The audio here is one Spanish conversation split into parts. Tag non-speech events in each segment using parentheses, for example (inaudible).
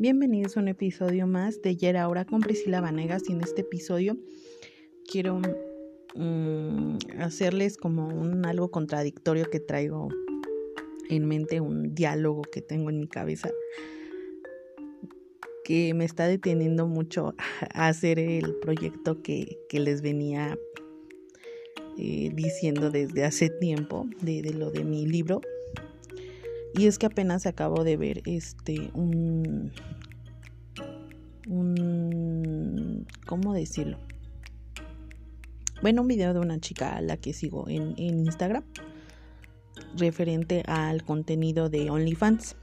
Bienvenidos a un episodio más de Yera Ahora con Priscila Vanegas y en este episodio quiero mm, hacerles como un algo contradictorio que traigo en mente, un diálogo que tengo en mi cabeza que me está deteniendo mucho a hacer el proyecto que, les venía eh, diciendo desde hace tiempo de lo de mi libro y es que apenas acabo de ver este un un ¿cómo decirlo? Bueno, un video de una chica a la que sigo en, en Instagram referente al contenido de OnlyFans.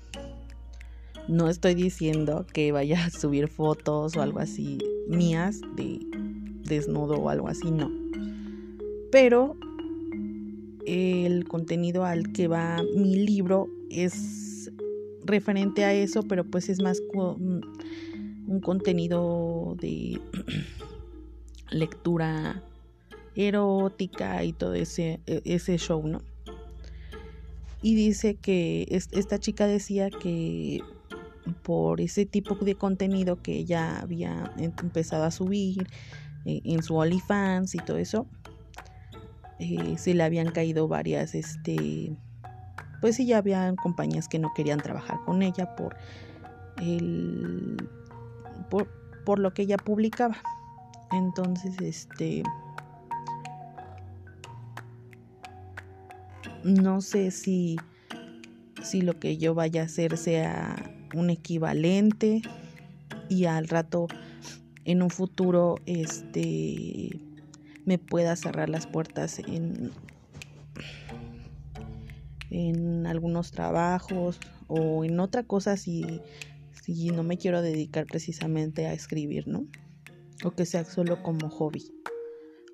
No estoy diciendo que vaya a subir fotos o algo así mías de desnudo o algo así, no. Pero el contenido al que va mi libro es referente a eso, pero pues es más mm, un contenido de (clears throat) lectura erótica y todo ese, e, ese show, ¿no? Y dice que esta chica decía que por ese tipo de contenido que ella había empezado a subir eh, en su OnlyFans y todo eso, eh, se le habían caído varias, este, pues sí, ya habían compañías que no querían trabajar con ella por el, por, por lo que ella publicaba. Entonces, este, no sé si, si lo que yo vaya a hacer sea un equivalente y al rato en un futuro este me pueda cerrar las puertas en, en algunos trabajos o en otra cosa si, si no me quiero dedicar precisamente a escribir, ¿no? O que sea solo como hobby.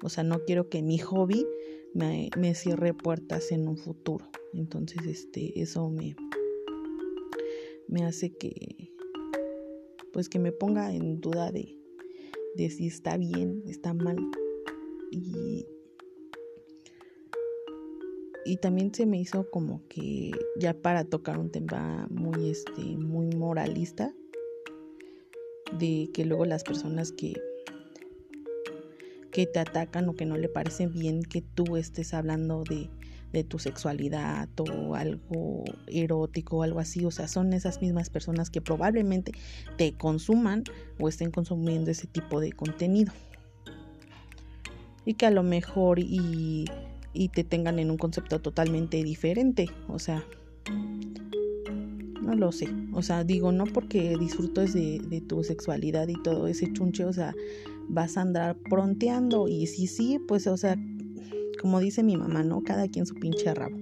O sea, no quiero que mi hobby me, me cierre puertas en un futuro. Entonces, este, eso me, me hace que, pues que me ponga en duda de, de si está bien, está mal y, y también se me hizo como que ya para tocar un tema muy este muy moralista de que luego las personas que que te atacan o que no le parece bien que tú estés hablando de, de tu sexualidad o algo erótico o algo así. O sea, son esas mismas personas que probablemente te consuman o estén consumiendo ese tipo de contenido que a lo mejor y, te tengan en un concepto totalmente diferente. O sea, no lo sé. O sea, digo, no porque disfrutas de, de, tu sexualidad y todo ese chunche, o sea, vas a andar pronteando. Y si sí, pues, o sea, como dice mi mamá, ¿no? Cada quien su pinche rabo.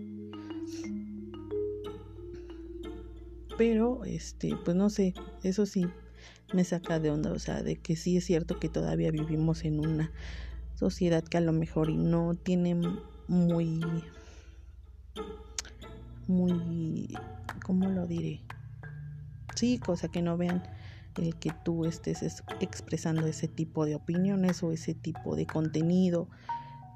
Pero, este, pues no sé, eso sí me saca de onda, o sea, de que sí es cierto que todavía vivimos en una sociedad que a lo mejor no tiene muy, muy, ¿cómo lo diré? Sí, cosa que no vean el que tú estés expresando ese tipo de opiniones o ese tipo de contenido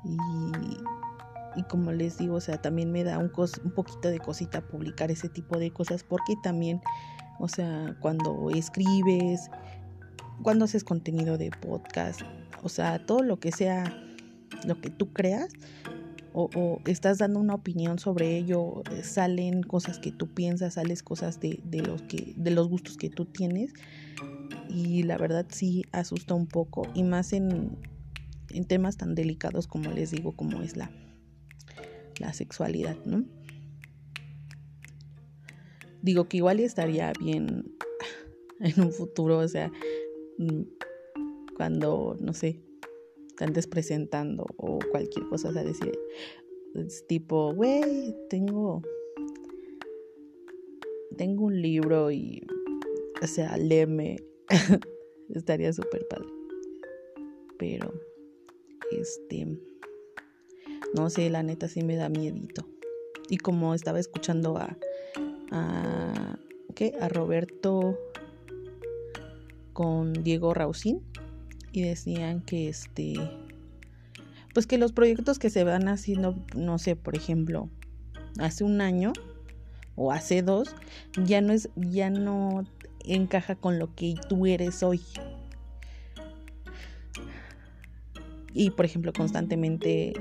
y, y como les digo, o sea, también me da un, un poquito de cosita publicar ese tipo de cosas porque también, o sea, cuando escribes, cuando haces contenido de podcast, o sea, todo lo que sea lo que tú creas o, estás dando una opinión sobre ello, eh, salen cosas que tú piensas, sales cosas de, los que, de los gustos que tú tienes. Y la verdad sí asusta un poco. Y más en, en temas tan delicados como les digo, como es la, la sexualidad, ¿no? Digo que igual estaría bien (laughs) en un futuro, o sea, mm, cuando, no sé, andes presentando o cualquier cosa, o sea, decir, es tipo, güey, tengo, tengo un libro y, o sea, léeme, (laughs) estaría súper padre. Pero, este, no sé, la neta sí me da miedito. Y como estaba escuchando a, a, ¿qué? A Roberto con Diego Rausín y decían que este pues que los proyectos que se van haciendo, no sé, por ejemplo, hace un año o hace dos, ya no es, ya no encaja con lo que tú eres hoy. Y por ejemplo, constantemente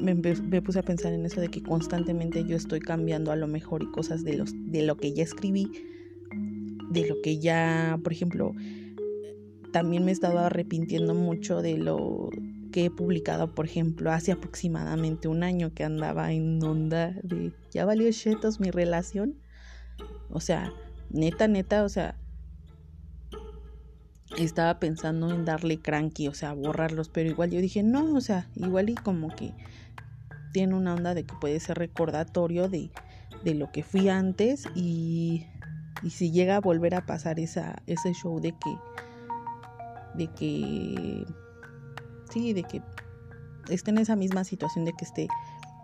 me, puse a pensar en eso de que constantemente yo estoy cambiando a lo mejor y cosas de, los, de lo que ya escribí, de lo que ya, por ejemplo, también me he estado arrepintiendo mucho de lo que he publicado, por ejemplo, hace aproximadamente un año que andaba en onda de ya valió chetos mi relación. O sea, neta, neta, o sea, estaba pensando en darle cranky, o sea, borrarlos, pero igual yo dije, no, o sea, igual y como que tiene una onda de que puede ser recordatorio de, de lo que fui antes y, y, si llega a volver a pasar esa, ese show de que, de que, sí, de que esté en esa misma situación de que esté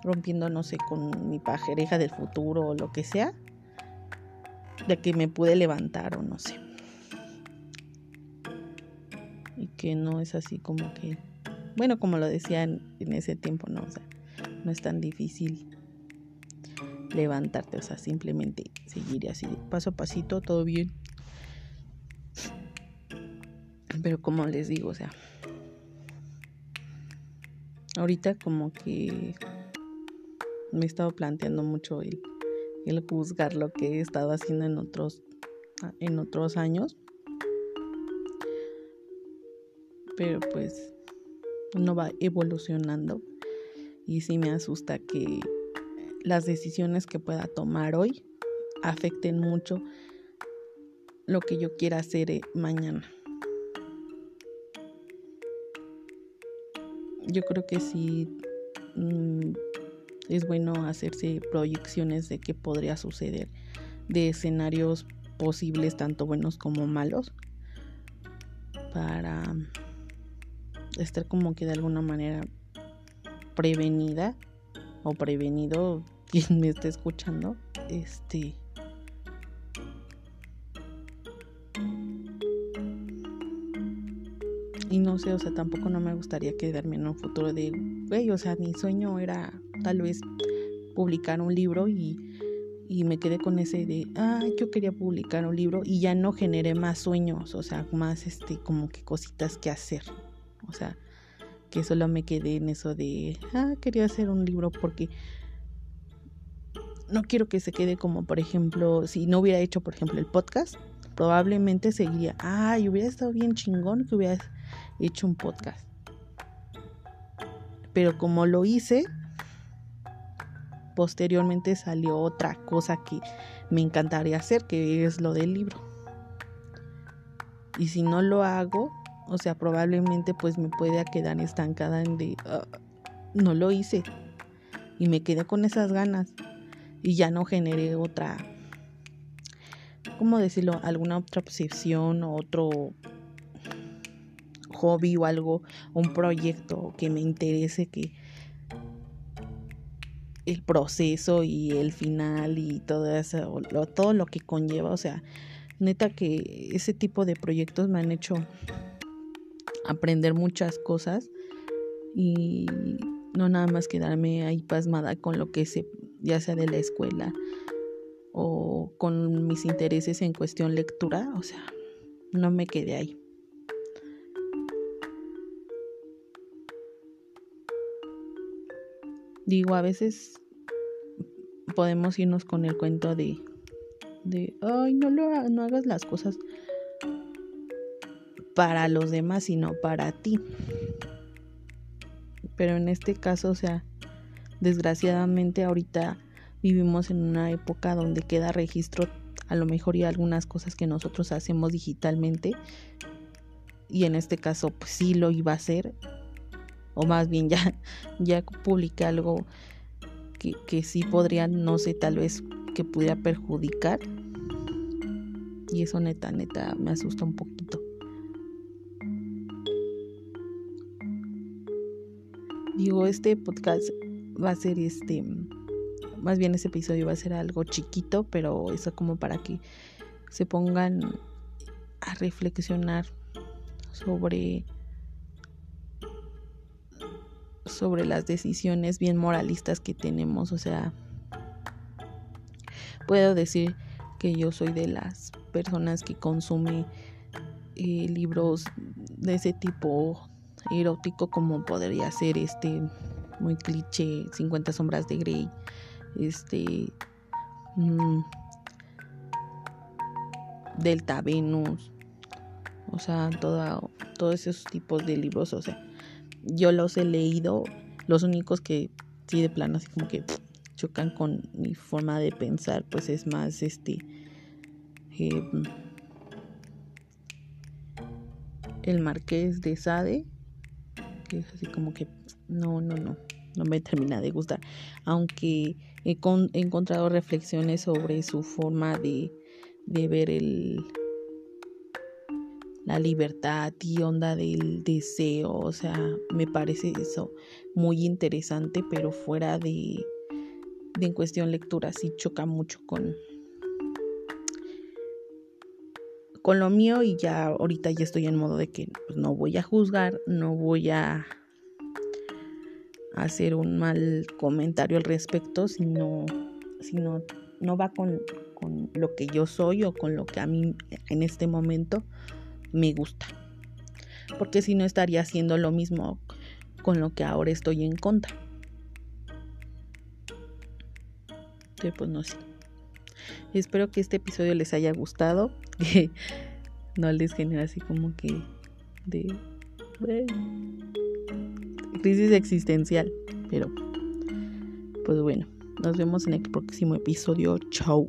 rompiendo, no sé, con mi pajereja del futuro o lo que sea, de que me pude levantar o no sé. Y que no es así como que, bueno, como lo decía en, ese tiempo, no, o sea, no es tan difícil levantarte, o sea, simplemente seguir así, paso a pasito, todo bien. Pero como les digo, o sea, ahorita como que me he estado planteando mucho el el juzgar lo que he estado haciendo en otros, en otros años. Pero pues no va evolucionando y sí me asusta que las decisiones que pueda tomar hoy afecten mucho lo que yo quiera hacer eh, mañana. Yo creo que sí mm, es bueno hacerse proyecciones de qué podría suceder, de escenarios posibles tanto buenos como malos, para estar como que de alguna manera prevenida o prevenido (laughs) quien me esté escuchando, este y no sé, o sea, tampoco no me gustaría quedarme en un futuro de, güey, o sea, mi sueño era tal vez publicar un libro y, y me quedé con ese de, ah, yo quería publicar un libro y ya no generé más sueños, o sea, más este, como que cositas que hacer, o sea, que solo me quedé en eso de, ah, quería hacer un libro porque no quiero que se quede como, por ejemplo, si no hubiera hecho, por ejemplo, el podcast, probablemente seguiría, ay, hubiera estado bien chingón que hubiera hecho un podcast. Pero como lo hice, posteriormente salió otra cosa que me encantaría hacer, que es lo del libro. Y si no lo hago, o sea, probablemente pues me pueda quedar estancada en de, ah, no lo hice. Y me quedé con esas ganas. Y ya no generé otra, ¿cómo decirlo? Alguna otra obsesión o otro hobby o algo, un proyecto que me interese, que, el proceso y el final y todo eso, todo lo que conlleva, o sea, neta que ese tipo de proyectos me han hecho aprender muchas cosas y no nada más quedarme ahí pasmada con lo que sé, ya sea de la escuela o con mis intereses en cuestión lectura, o sea, no me quedé ahí. Digo, a veces podemos irnos con el cuento de, de ay, no, lo, no hagas las cosas para los demás, sino para ti. Pero en este caso, o sea, desgraciadamente ahorita vivimos en una época donde queda registro a lo mejor y algunas cosas que nosotros hacemos digitalmente y en este caso pues sí lo iba a hacer o más bien ya, (laughs) ya publiqué algo que, que sí podría, no sé, tal vez que pudiera perjudicar. Y eso neta, neta, me asusta un poquito. Digo, este podcast va a ser este, más bien este episodio va a ser algo chiquito, pero eso como para que se pongan a reflexionar sobre sobre las decisiones bien moralistas que tenemos. O sea, puedo decir que yo soy de las personas que consumen eh, libros de ese tipo erótico como podría ser este muy cliché 50 sombras de Grey este mm, Delta Venus o sea todo, todos esos tipos de libros o sea yo los he leído los únicos que sí de plano así como que chocan con mi forma de pensar pues es más este eh, el marqués de Sade que es así como que no, no, no, no me termina de gustar. Aunque he, encontrado reflexiones sobre su forma de, de ver el la libertad y onda del deseo, o sea, me parece eso muy interesante, pero fuera de, de en cuestión lectura sí choca mucho con, con lo mío y ya ahorita ya estoy en modo de que pues, no voy a juzgar, no voy a hacer un mal comentario al respecto, sino, sino no va con, con lo que yo soy o con lo que a mí en este momento me gusta. Porque si no estaría haciendo lo mismo con lo que ahora estoy en contra. Entonces, pues no sé. Espero que este episodio les haya gustado. (laughs) Que no les genere así como que de, crisis existencial. Pero, pues bueno, nos vemos en el próximo episodio. Chao.